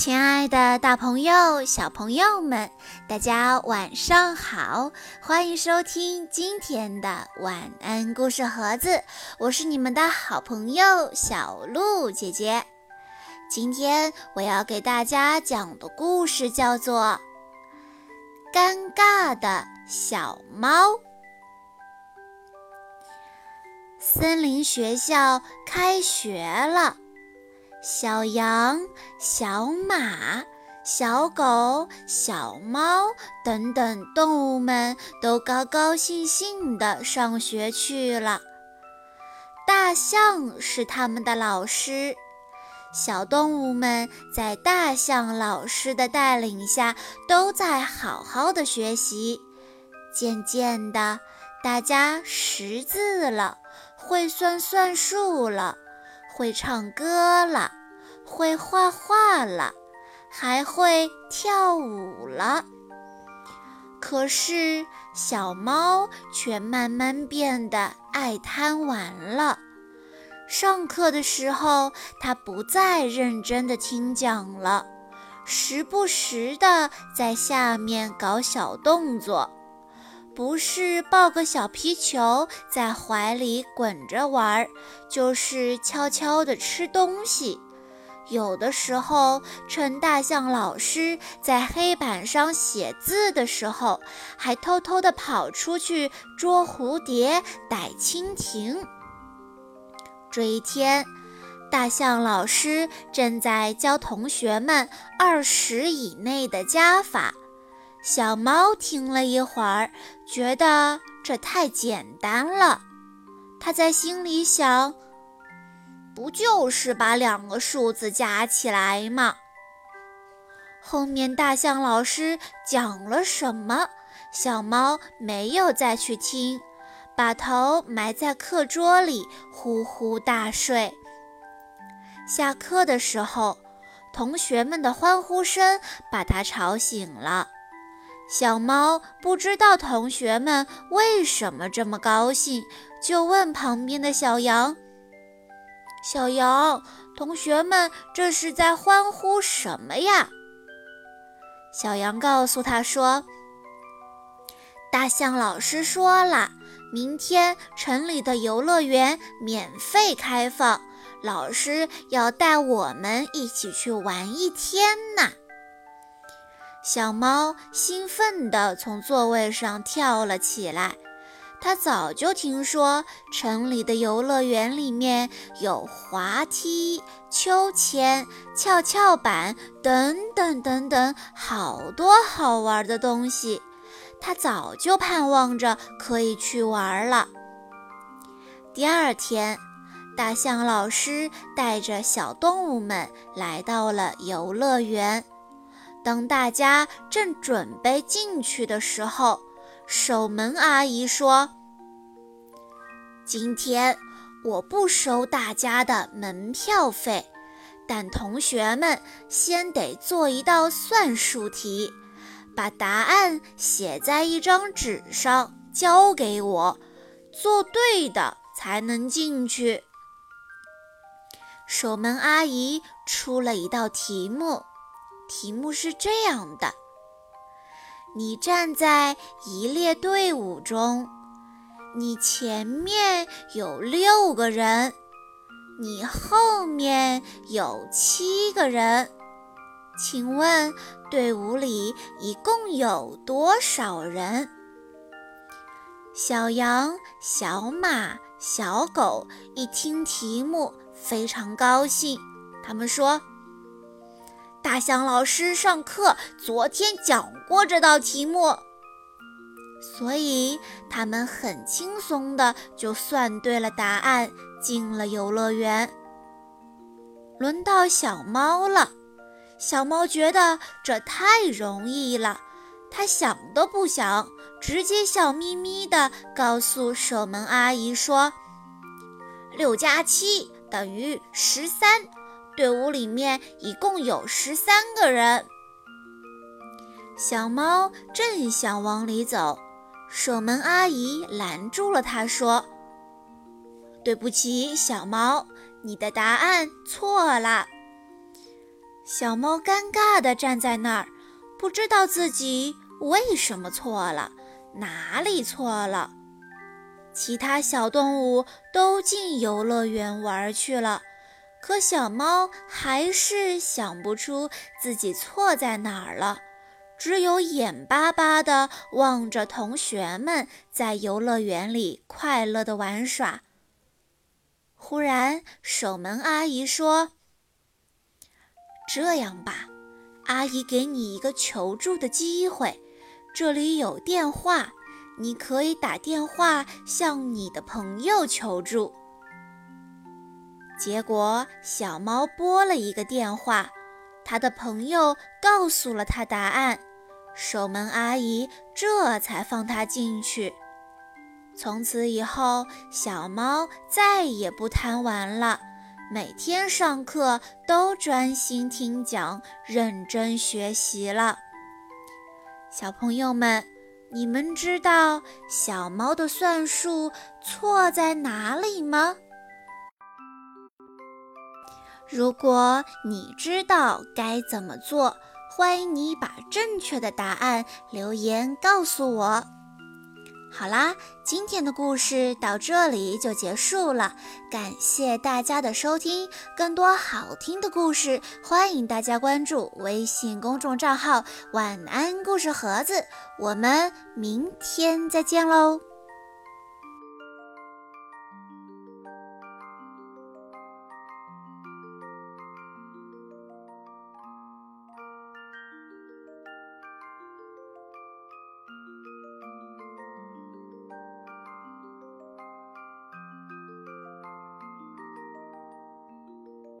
亲爱的，大朋友、小朋友们，大家晚上好！欢迎收听今天的晚安故事盒子，我是你们的好朋友小鹿姐姐。今天我要给大家讲的故事叫做《尴尬的小猫》。森林学校开学了。小羊、小马、小狗、小猫等等动物们都高高兴兴地上学去了。大象是他们的老师，小动物们在大象老师的带领下都在好好的学习。渐渐的，大家识字了，会算算数了。会唱歌了，会画画了，还会跳舞了。可是小猫却慢慢变得爱贪玩了。上课的时候，它不再认真的听讲了，时不时的在下面搞小动作。不是抱个小皮球在怀里滚着玩，就是悄悄地吃东西。有的时候，趁大象老师在黑板上写字的时候，还偷偷地跑出去捉蝴蝶、逮蜻蜓。这一天，大象老师正在教同学们二十以内的加法。小猫听了一会儿，觉得这太简单了。它在心里想：“不就是把两个数字加起来吗？”后面大象老师讲了什么，小猫没有再去听，把头埋在课桌里呼呼大睡。下课的时候，同学们的欢呼声把它吵醒了。小猫不知道同学们为什么这么高兴，就问旁边的小羊：“小羊，同学们这是在欢呼什么呀？”小羊告诉他说：“大象老师说了，明天城里的游乐园免费开放，老师要带我们一起去玩一天呢。”小猫兴奋地从座位上跳了起来。他早就听说城里的游乐园里面有滑梯、秋千、跷跷板等等等等好多好玩的东西，他早就盼望着可以去玩了。第二天，大象老师带着小动物们来到了游乐园。当大家正准备进去的时候，守门阿姨说：“今天我不收大家的门票费，但同学们先得做一道算术题，把答案写在一张纸上交给我，做对的才能进去。”守门阿姨出了一道题目。题目是这样的：你站在一列队伍中，你前面有六个人，你后面有七个人，请问队伍里一共有多少人？小羊、小马、小狗一听题目，非常高兴，他们说。大象老师上课昨天讲过这道题目，所以他们很轻松的就算对了答案，进了游乐园。轮到小猫了，小猫觉得这太容易了，它想都不想，直接笑眯眯的告诉守门阿姨说：“六加七等于十三。”队伍里面一共有十三个人。小猫正想往里走，守门阿姨拦住了它，说：“对不起，小猫，你的答案错了。”小猫尴尬地站在那儿，不知道自己为什么错了，哪里错了。其他小动物都进游乐园玩去了，可小猫还是想不出自己错在哪儿了，只有眼巴巴地望着同学们在游乐园里快乐地玩耍。忽然，守门阿姨说。这样吧，阿姨给你一个求助的机会，这里有电话，你可以打电话向你的朋友求助。结果，小猫拨了一个电话，他的朋友告诉了他答案，守门阿姨这才放他进去。从此以后，小猫再也不贪玩了。每天上课都专心听讲，认真学习了。小朋友们，你们知道小猫的算术错在哪里吗？如果你知道该怎么做，欢迎你把正确的答案留言告诉我。好啦，今天的故事到这里就结束了，感谢大家的收听。更多好听的故事，欢迎大家关注微信公众账号“晚安故事盒子”。我们明天再见喽！